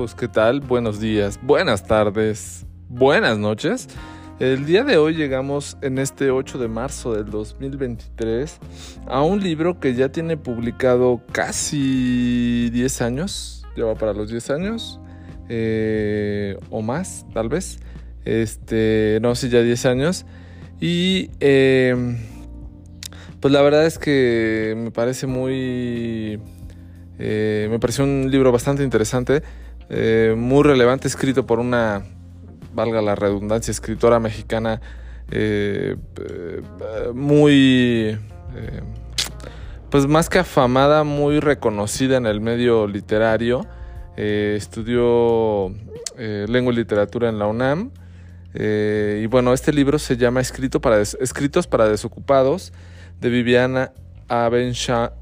¿qué tal? Buenos días, buenas tardes, buenas noches. El día de hoy llegamos en este 8 de marzo del 2023 a un libro que ya tiene publicado casi 10 años, ya va para los 10 años eh, o más tal vez, este, no sé, ya 10 años y eh, pues la verdad es que me parece muy eh, me pareció un libro bastante interesante, eh, muy relevante, escrito por una, valga la redundancia, escritora mexicana eh, muy, pues más que afamada, muy reconocida en el medio literario. estudió lengua y literatura en la UNAM. y bueno, este libro se llama Escrito para Escritos para Desocupados de Viviana Abenchusan,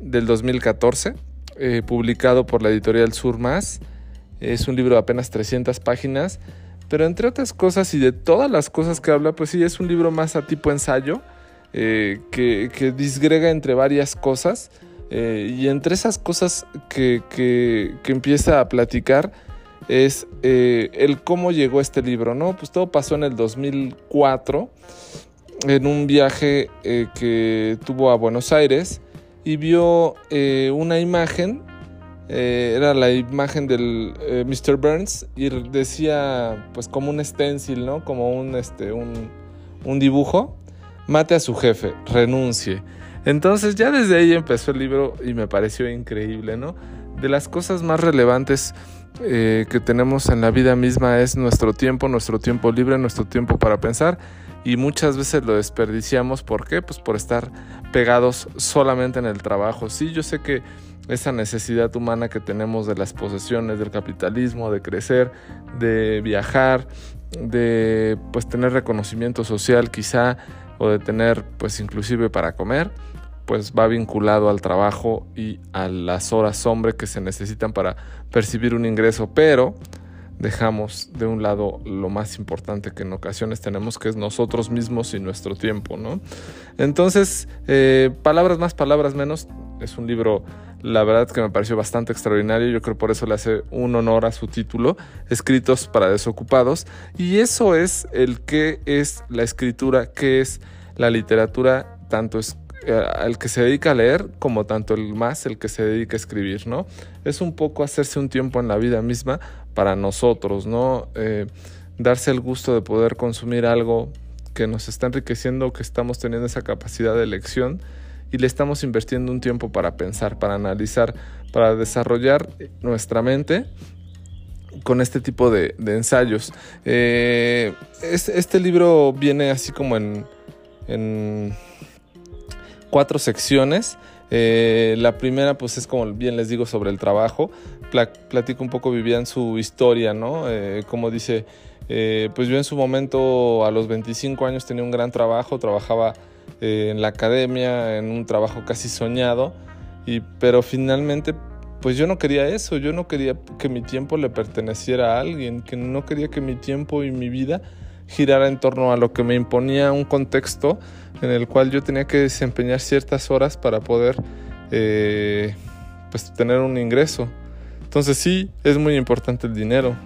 del 2014, eh, publicado por la editorial Sur Más. Es un libro de apenas 300 páginas, pero entre otras cosas y de todas las cosas que habla, pues sí, es un libro más a tipo ensayo, eh, que, disgrega entre varias cosas. Eh, y entre esas cosas que, que, empieza a platicar es el cómo llegó este libro, ¿no? Pues todo pasó en el 2004 en un viaje que tuvo a Buenos Aires y vio eh, una imagen, eh, era la imagen del Mr. Burns y decía pues como un stencil, ¿no? Como un, este, un, un dibujo, mate a su jefe, renuncie. Entonces ya desde ahí empezó el libro y me pareció increíble, ¿no? De las cosas más relevantes que tenemos en la vida misma es nuestro tiempo, nuestro tiempo libre, nuestro tiempo para pensar y muchas veces lo desperdiciamos. ¿Por qué? Pues por estar pegados solamente en el trabajo. Sí, yo sé que esa necesidad humana que tenemos de las posesiones, del capitalismo, de crecer, de viajar, de pues tener reconocimiento social quizá o de tener pues inclusive para comer, pues va vinculado al trabajo y a las horas hombre que se necesitan para percibir un ingreso, pero dejamos de un lado lo más importante que en ocasiones tenemos, que es nosotros mismos y nuestro tiempo, ¿no? Entonces, eh, palabras más, palabras menos, es un libro, la verdad que me pareció bastante extraordinario, yo creo por eso le hace un honor a su título, Escritos para Desocupados, y eso es el que es la escritura, que es la literatura, tanto es eh, que se dedica a leer como tanto el más el que se dedica a escribir, ¿no? Es un poco hacerse un tiempo en la vida misma para nosotros, ¿no? Eh, darse el gusto de poder consumir algo que nos está enriqueciendo, que estamos teniendo esa capacidad de elección y le estamos invirtiendo un tiempo para pensar, para analizar, para desarrollar nuestra mente con este tipo de, ensayos. Eh, este libro viene así como en cuatro secciones. Eh, la primera, pues es como bien les digo sobre el trabajo. Platico un poco Vivian su historia, ¿no? Eh, como dice, eh, pues yo en su momento a los 25 años tenía un gran trabajo, trabajaba en la academia, en un trabajo casi soñado, y, pero finalmente pues yo no quería eso, yo no quería que mi tiempo le perteneciera a alguien, que no quería que mi tiempo y mi vida girara en torno a lo que me imponía un contexto en el cual yo tenía que desempeñar ciertas horas para poder eh, pues tener un ingreso. Entonces sí, es muy importante el dinero.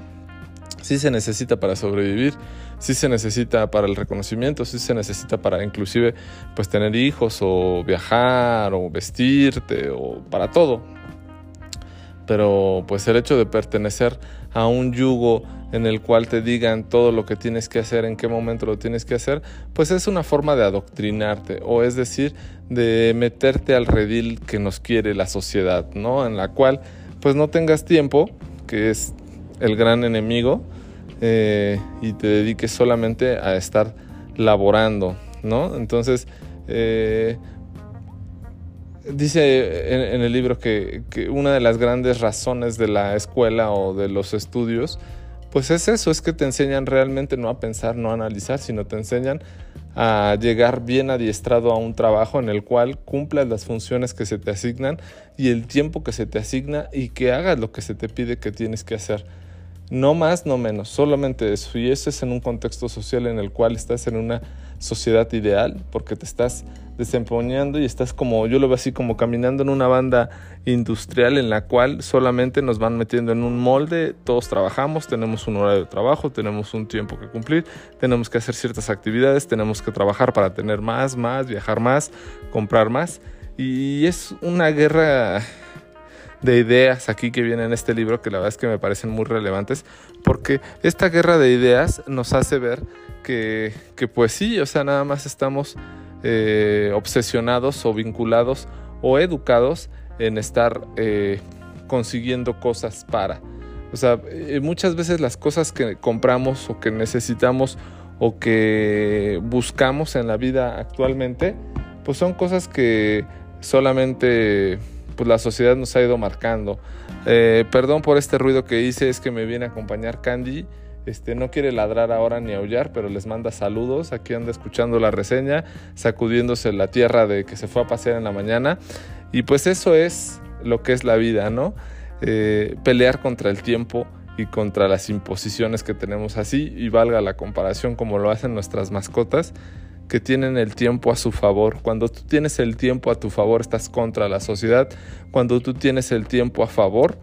Sí se necesita para sobrevivir, sí se necesita para el reconocimiento, sí se necesita para inclusive pues tener hijos o viajar o vestirte o para todo. Pero pues el hecho de pertenecer a un yugo en el cual te digan todo lo que tienes que hacer, en qué momento lo tienes que hacer, pues es una forma de adoctrinarte, o es decir, de meterte al redil que nos quiere la sociedad, ¿no? En la cual pues no tengas tiempo, que es el gran enemigo, eh, y te dediques solamente a estar laborando, ¿no? Entonces, eh, dice en, el libro que, que, una de las grandes razones de la escuela o de los estudios pues es eso, es que te enseñan realmente no a pensar, no a analizar, sino te enseñan a llegar bien adiestrado a un trabajo en el cual cumplas las funciones que se te asignan y el tiempo que se te asigna y que hagas lo que se te pide que tienes que hacer. No más, no menos, solamente eso. Y eso es en un contexto social en el cual estás en una sociedad ideal, porque te estás desempeñando y estás como, yo lo veo así como caminando en una banda industrial en la cual solamente nos van metiendo en un molde, todos trabajamos, tenemos un horario de trabajo, tenemos un tiempo que cumplir, tenemos que hacer ciertas actividades, tenemos que trabajar para tener más, más, viajar más, comprar más. Y es una guerra de ideas aquí que viene en este libro que la verdad es que me parecen muy relevantes porque esta guerra de ideas nos hace ver que, que pues sí, o sea, nada más estamos eh, obsesionados o vinculados o educados en estar eh, consiguiendo cosas para. O sea, eh, muchas veces las cosas que compramos o que necesitamos o que buscamos en la vida actualmente, pues son cosas que solamente pues, la sociedad nos ha ido marcando. perdón por este ruido que hice, es que me viene a acompañar Candy este, no quiere ladrar ahora ni aullar, pero les manda saludos. Aquí anda escuchando la reseña, sacudiéndose la tierra de que se fue a pasear en la mañana. Y pues eso es lo que es la vida, ¿no? Eh, pelear contra el tiempo y contra las imposiciones que tenemos así, y valga la comparación como lo hacen nuestras mascotas, que tienen el tiempo a su favor. Cuando tú tienes el tiempo a tu favor, estás contra la sociedad. Cuando tú tienes el tiempo a favor,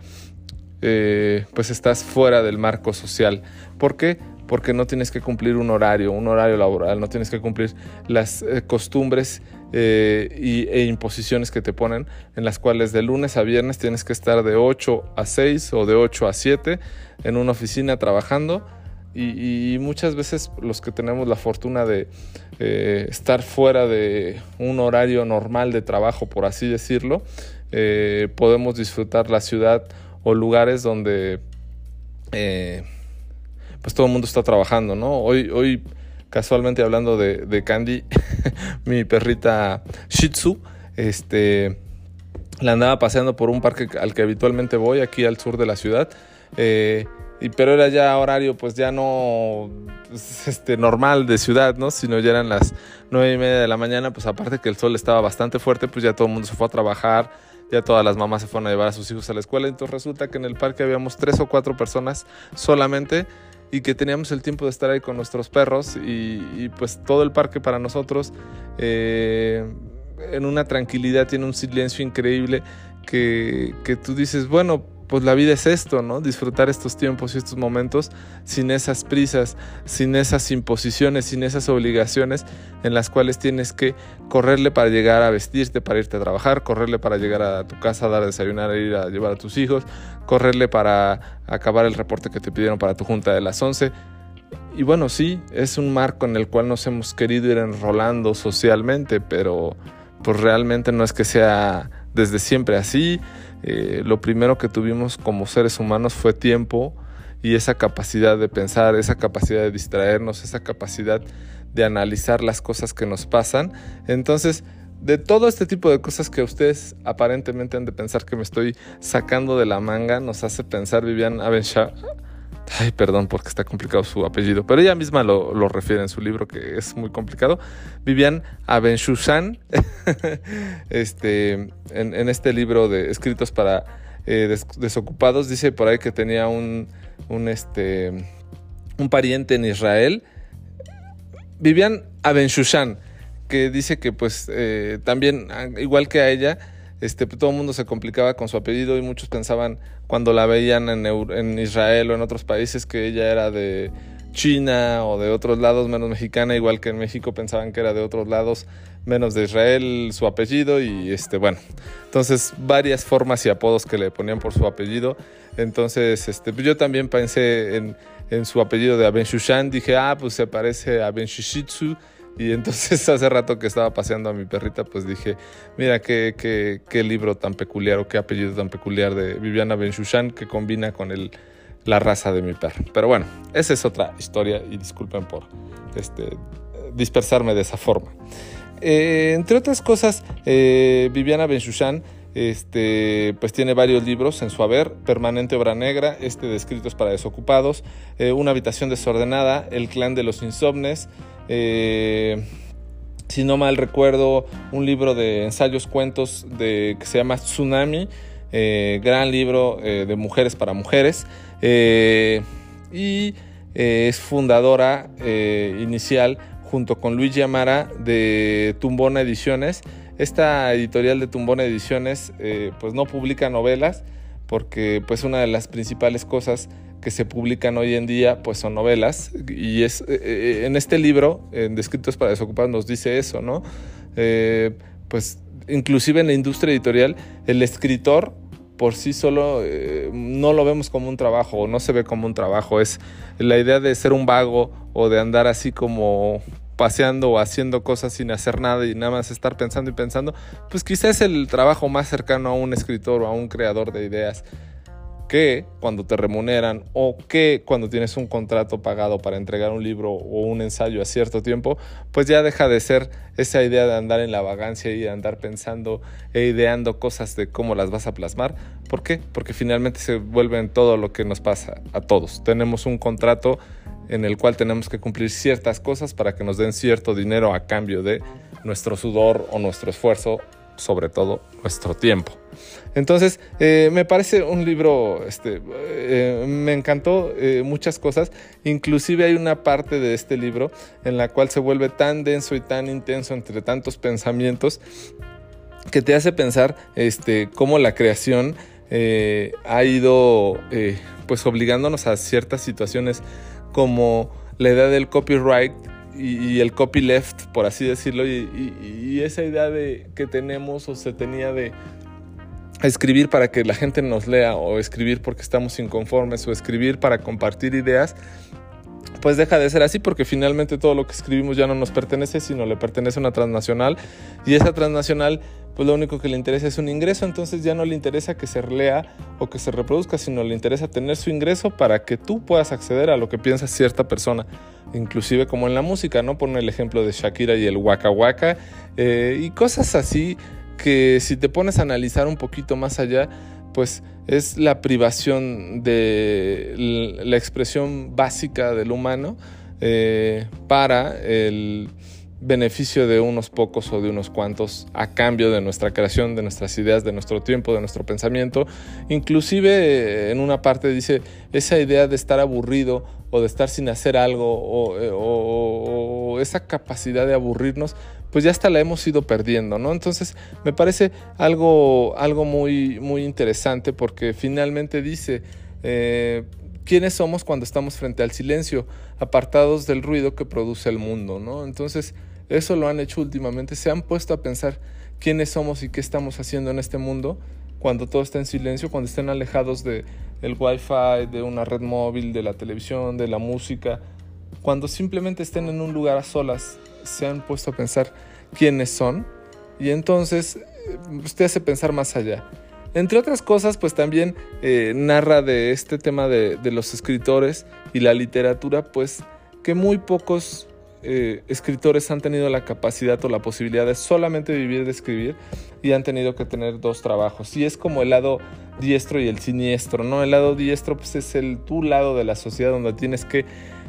eh, pues estás fuera del marco social. ¿Por qué? Porque no tienes que cumplir un horario, un horario laboral, no tienes que cumplir las eh, costumbres eh, e imposiciones que te ponen, en las cuales de lunes a viernes tienes que estar de 8 a 6 o de 8 a 7 en una oficina trabajando. Y, muchas veces los que tenemos la fortuna de estar fuera de un horario normal de trabajo, por así decirlo, podemos disfrutar la ciudad o lugares donde eh, pues todo el mundo está trabajando, ¿no? Hoy, hoy casualmente hablando de, Candy, mi perrita Shih Tzu, este, la andaba paseando por un parque al que habitualmente voy, aquí al sur de la ciudad. Eh, y, pero era ya horario, pues ya no pues, este, normal de ciudad, ¿no? Sino ya eran las nueve y media de la mañana, pues aparte que el sol estaba bastante fuerte, pues ya todo el mundo se fue a trabajar ya todas las mamás se fueron a llevar a sus hijos a la escuela, entonces resulta que en el parque habíamos tres o cuatro personas solamente y que teníamos el tiempo de estar ahí con nuestros perros y, pues todo el parque para nosotros eh, en una tranquilidad tiene un silencio increíble que, que tú dices, bueno, pues la vida es esto, ¿no? Disfrutar estos tiempos y estos momentos sin esas prisas, sin esas imposiciones, sin esas obligaciones en las cuales tienes que correrle para llegar a vestirte, para irte a trabajar, correrle para llegar a tu casa, dar a desayunar, ir a llevar a tus hijos, correrle para acabar el reporte que te pidieron para tu junta de las 11. Y bueno, sí, es un marco en el cual nos hemos querido ir enrolando socialmente, pero pues realmente no es que sea desde siempre así eh, lo primero que tuvimos como seres humanos fue tiempo y esa capacidad de pensar, esa capacidad de distraernos, esa capacidad de analizar las cosas que nos pasan. Entonces, de todo este tipo de cosas que ustedes aparentemente han de pensar que me estoy sacando de la manga, nos hace pensar Vivian Avenshaw Ay, perdón porque está complicado su apellido, pero ella misma lo, refiere en su libro que es muy complicado. Vivian Abenshushan, este, en, este libro de escritos para eh, desocupados, dice por ahí que tenía un, un, este, un pariente en Israel. Vivian Abenshushan, que dice que pues eh, también, igual que a ella, este, todo el mundo se complicaba con su apellido y muchos pensaban cuando la veían en, Israel o en otros países que ella era de China o de otros lados menos mexicana, igual que en México pensaban que era de otros lados menos de Israel su apellido y este bueno, entonces varias formas y apodos que le ponían por su apellido. Entonces, este yo también pensé en, su apellido de Aben Shushan, dije, ah, pues se parece a Ben Shushitsu y entonces hace rato que estaba paseando a mi perrita, pues dije, mira qué, qué, qué libro tan peculiar o qué apellido tan peculiar de Viviana Benchushan que combina con el, la raza de mi perro. Pero bueno, esa es otra historia y disculpen por este, dispersarme de esa forma. Eh, entre otras cosas, eh, Viviana Benchushan este, pues tiene varios libros en su haber, Permanente Obra Negra, este de Escritos para Desocupados, eh, Una Habitación Desordenada, El Clan de los Insomnes, eh, si no mal recuerdo, un libro de ensayos, cuentos de, que se llama Tsunami, eh, gran libro de mujeres para mujeres, y es fundadora inicial junto con Luigi Amara de Tumbona Ediciones. Esta editorial de Tumbona Ediciones eh, pues no publica novelas porque pues una de las principales cosas que se publican hoy en día pues son novelas y es eh, en este libro en Descritos para Desocupados nos dice eso, ¿no? pues inclusive en la industria editorial el escritor por sí solo eh, no lo vemos como un trabajo o no se ve como un trabajo. Es la idea de ser un vago o de andar así como paseando o haciendo cosas sin hacer nada y nada más estar pensando y pensando, pues quizás es el trabajo más cercano a un escritor o a un creador de ideas que cuando te remuneran o que cuando tienes un contrato pagado para entregar un libro o un ensayo a cierto tiempo, pues ya deja de ser esa idea de andar en la vagancia y de andar pensando e ideando cosas de cómo las vas a plasmar. ¿Por qué? Porque finalmente se vuelve en todo lo que nos pasa a todos. Tenemos un contrato en el cual tenemos que cumplir ciertas cosas para que nos den cierto dinero a cambio de nuestro sudor o nuestro esfuerzo, sobre todo nuestro tiempo. Entonces, eh, me parece un libro, este, eh, me encantó eh, muchas cosas, inclusive hay una parte de este libro en la cual se vuelve tan denso y tan intenso entre tantos pensamientos que te hace pensar este, cómo la creación ha ido pues obligándonos a ciertas situaciones como la idea del copyright y, el copyleft, por así decirlo, y, y, esa idea de que tenemos o se tenía de escribir para que la gente nos lea o escribir porque estamos inconformes o escribir para compartir ideas, pues deja de ser así porque finalmente todo lo que escribimos ya no nos pertenece, sino le pertenece a una transnacional. Y esa transnacional pues lo único que le interesa es un ingreso, entonces ya no le interesa que se lea o que se reproduzca, sino le interesa tener su ingreso para que tú puedas acceder a lo que piensa cierta persona, inclusive como en la música, ¿no? Pone el ejemplo de Shakira y el Waka Waka eh, y cosas así que si te pones a analizar un poquito más allá, pues es la privación de la expresión básica del humano eh, para el beneficio de unos pocos o de unos cuantos a cambio de nuestra creación, de nuestras ideas, de nuestro tiempo, de nuestro pensamiento. Inclusive eh, en una parte dice esa idea de estar aburrido o de estar sin hacer algo o, eh, o esa capacidad de aburrirnos pues ya hasta la hemos ido perdiendo, ¿no? Entonces me parece algo, algo muy, muy interesante porque finalmente dice, eh, ¿quiénes somos cuando estamos frente al silencio, apartados del ruido que produce el mundo, ¿no? Entonces eso lo han hecho últimamente, se han puesto a pensar quiénes somos y qué estamos haciendo en este mundo cuando todo está en silencio, cuando estén alejados de el wifi, de una red móvil, de la televisión, de la música, cuando simplemente estén en un lugar a solas se han puesto a pensar quiénes son y entonces eh, usted hace pensar más allá. Entre otras cosas, pues también eh, narra de este tema de, los escritores y la literatura, pues que muy pocos eh, escritores han tenido la capacidad o la posibilidad de solamente vivir de escribir y han tenido que tener dos trabajos. Y es como el lado diestro y el siniestro, ¿no? El lado diestro pues es el tu lado de la sociedad donde tienes que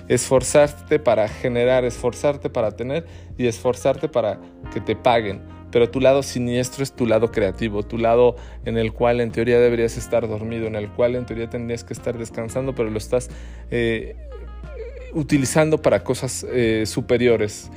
esforzarte para generar, esforzarte para tener y esforzarte para que te paguen. Pero tu lado siniestro es tu lado creativo, tu lado en el cual en teoría deberías estar dormido, en el cual en teoría tendrías que estar descansando, pero lo estás eh, utilizando para cosas eh, superiores.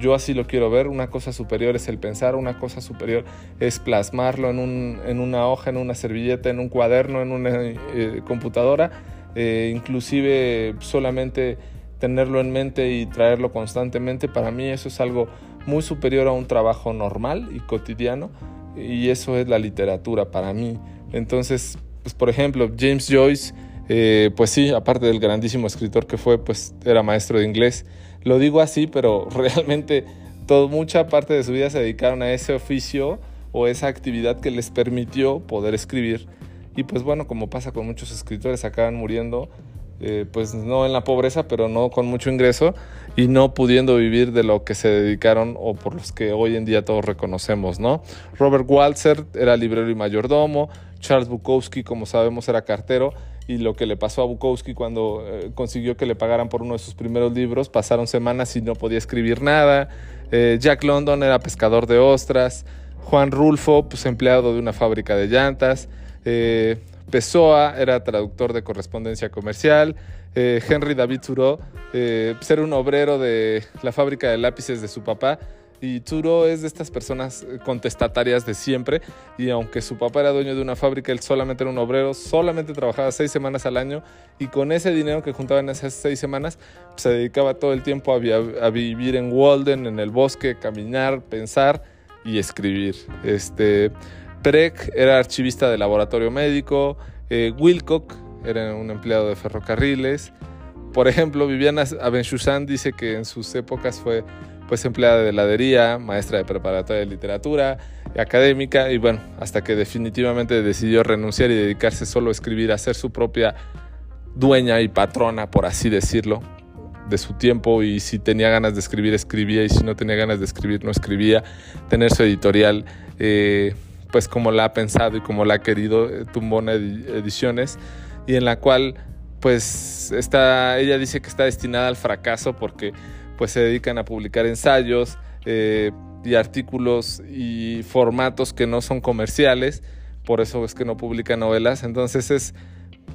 Yo así lo quiero ver, una cosa superior es el pensar, una cosa superior es plasmarlo en, un, en una hoja, en una servilleta, en un cuaderno, en una eh, computadora, inclusive solamente tenerlo en mente y traerlo constantemente, para mí eso es algo muy superior a un trabajo normal y cotidiano y eso es la literatura para mí. Entonces, pues por ejemplo, James Joyce, eh, pues sí, aparte del grandísimo escritor que fue, pues era maestro de inglés. Lo digo así, pero realmente todo, mucha parte de su vida se dedicaron a ese oficio o esa actividad que les permitió poder escribir. Y pues bueno, como pasa con muchos escritores, acaban muriendo eh, pues no en la pobreza, pero no con mucho ingreso y no pudiendo vivir de lo que se dedicaron o por los que hoy en día todos reconocemos, ¿no? Robert Walzer era librero y mayordomo, Charles Bukowski, como sabemos, era cartero y lo que le pasó a Bukowski cuando eh, consiguió que le pagaran por uno de sus primeros libros, pasaron semanas y no podía escribir nada. Eh, Jack London era pescador de ostras. Juan Rulfo, pues empleado de una fábrica de llantas. Pessoa era traductor de correspondencia comercial. Eh, Henry David Thoreau eh, pues era un obrero de la fábrica de lápices de su papá. Y Thoreau es de estas personas contestatarias de siempre. Y aunque su papá era dueño de una fábrica, él solamente era un obrero, solamente trabajaba seis semanas al año. Y con ese dinero que juntaba en esas seis semanas, pues, se dedicaba todo el tiempo a, a, vivir en Walden, en el bosque, caminar, pensar y escribir. Este, Preck era archivista de laboratorio médico, eh, Wilcock era un empleado de ferrocarriles. Por ejemplo, Viviana Abenchussan dice que en sus épocas fue pues empleada de heladería, maestra de preparatoria de literatura, académica y bueno, hasta que definitivamente decidió renunciar y dedicarse solo a escribir, a ser su propia dueña y patrona, por así decirlo, de su tiempo y si tenía ganas de escribir, escribía y si no tenía ganas de escribir, no escribía, tener su editorial. Eh, pues como la ha pensado y como la ha querido eh, Tumbona Ediciones y en la cual pues está, ella dice que está destinada al fracaso porque pues se dedican a publicar ensayos eh, y artículos y formatos que no son comerciales, por eso es que no publica novelas, entonces es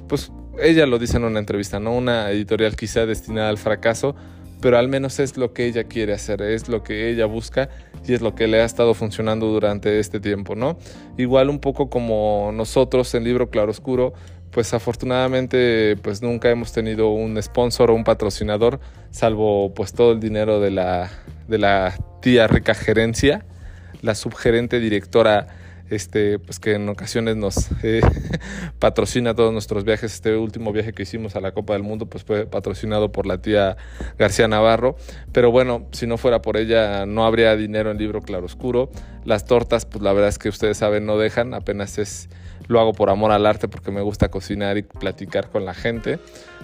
pues ella lo dice en una entrevista, no una editorial quizá destinada al fracaso, pero al menos es lo que ella quiere hacer, es lo que ella busca y es lo que le ha estado funcionando durante este tiempo, ¿no? Igual un poco como nosotros en Libro Claroscuro, pues afortunadamente pues nunca hemos tenido un sponsor o un patrocinador, salvo pues todo el dinero de la, de la tía rica gerencia, la subgerente directora este, pues que en ocasiones nos eh, patrocina todos nuestros viajes. Este último viaje que hicimos a la Copa del Mundo, pues fue patrocinado por la tía García Navarro. Pero bueno, si no fuera por ella, no habría dinero en libro claroscuro. Las tortas, pues la verdad es que ustedes saben, no dejan, apenas es lo hago por amor al arte porque me gusta cocinar y platicar con la gente.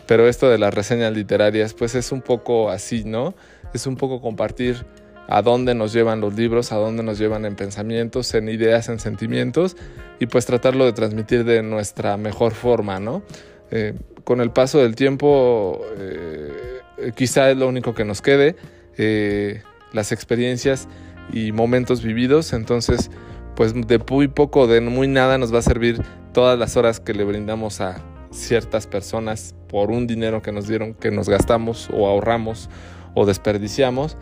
Pero esto de las reseñas literarias, pues es un poco así, ¿no? Es un poco compartir a dónde nos llevan los libros, a dónde nos llevan en pensamientos, en ideas, en sentimientos, y pues tratarlo de transmitir de nuestra mejor forma, ¿no? Eh, con el paso del tiempo, eh, quizá es lo único que nos quede, eh, las experiencias y momentos vividos, entonces, pues de muy poco, de muy nada nos va a servir todas las horas que le brindamos a ciertas personas por un dinero que nos dieron, que nos gastamos o ahorramos o desperdiciamos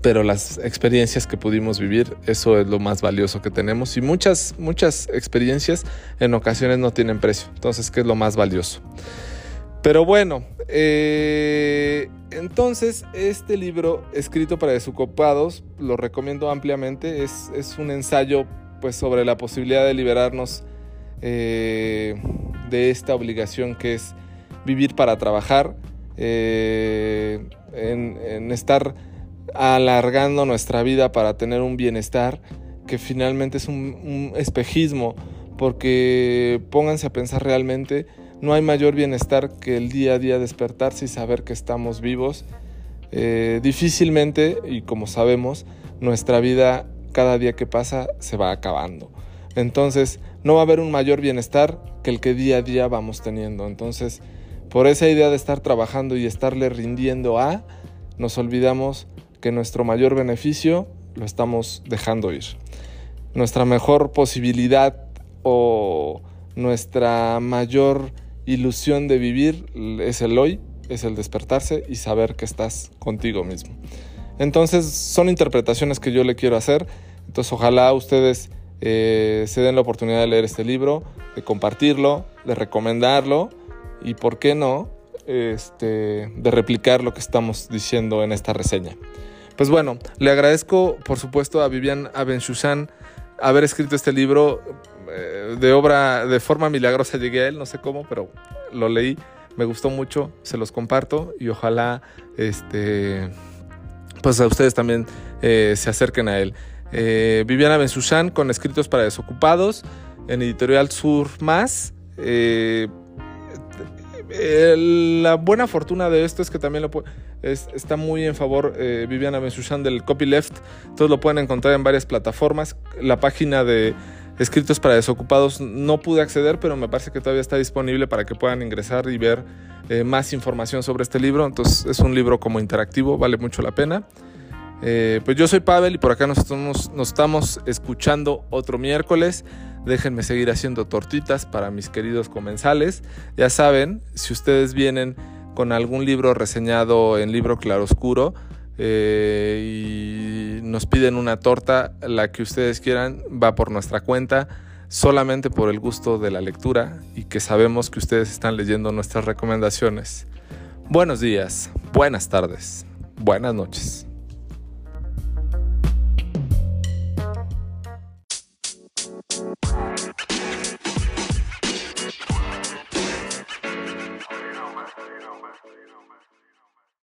pero las experiencias que pudimos vivir, eso es lo más valioso que tenemos. Y muchas, muchas experiencias en ocasiones no tienen precio, entonces, ¿qué es lo más valioso? Pero bueno, eh, entonces este libro escrito para desocupados lo recomiendo ampliamente, es, un ensayo pues sobre la posibilidad de liberarnos eh, de esta obligación que es vivir para trabajar, eh, en estar alargando nuestra vida para tener un bienestar que finalmente es un, espejismo, porque pónganse a pensar realmente, no hay mayor bienestar que el día a día despertarse y saber que estamos vivos. Eh, difícilmente, y como sabemos, nuestra vida cada día que pasa se va acabando. Entonces, no va a haber un mayor bienestar que el que día a día vamos teniendo. Entonces, por esa idea de estar trabajando y estarle rindiendo a, nos olvidamos que nuestro mayor beneficio lo estamos dejando ir. Nuestra mejor posibilidad o nuestra mayor ilusión de vivir es el hoy, es el despertarse y saber que estás contigo mismo. Entonces son interpretaciones que yo le quiero hacer. Entonces ojalá ustedes eh, se den la oportunidad de leer este libro, de compartirlo, de recomendarlo y, ¿por qué no?, este, de replicar lo que estamos diciendo en esta reseña. Pues bueno, le agradezco por supuesto a Vivian Abenchushan haber escrito este libro eh, de obra, de forma milagrosa llegué a él, no sé cómo, pero lo leí, me gustó mucho, se los comparto y ojalá este, pues a ustedes también eh, se acerquen a él. Eh, Viviana con escritos para desocupados en editorial Sur Más. Eh, la buena fortuna de esto es que también lo está muy en favor eh, Viviana Bensushan del copyleft. Todos lo pueden encontrar en varias plataformas. La página de escritos para desocupados no pude acceder, pero me parece que todavía está disponible para que puedan ingresar y ver eh, más información sobre este libro. Entonces es un libro como interactivo, vale mucho la pena. Eh, pues yo soy Pavel y por acá nos estamos, nos estamos escuchando otro miércoles. Déjenme seguir haciendo tortitas para mis queridos comensales. Ya saben, si ustedes vienen con algún libro reseñado en libro claroscuro eh, y nos piden una torta, la que ustedes quieran, va por nuestra cuenta solamente por el gusto de la lectura y que sabemos que ustedes están leyendo nuestras recomendaciones. Buenos días, buenas tardes, buenas noches.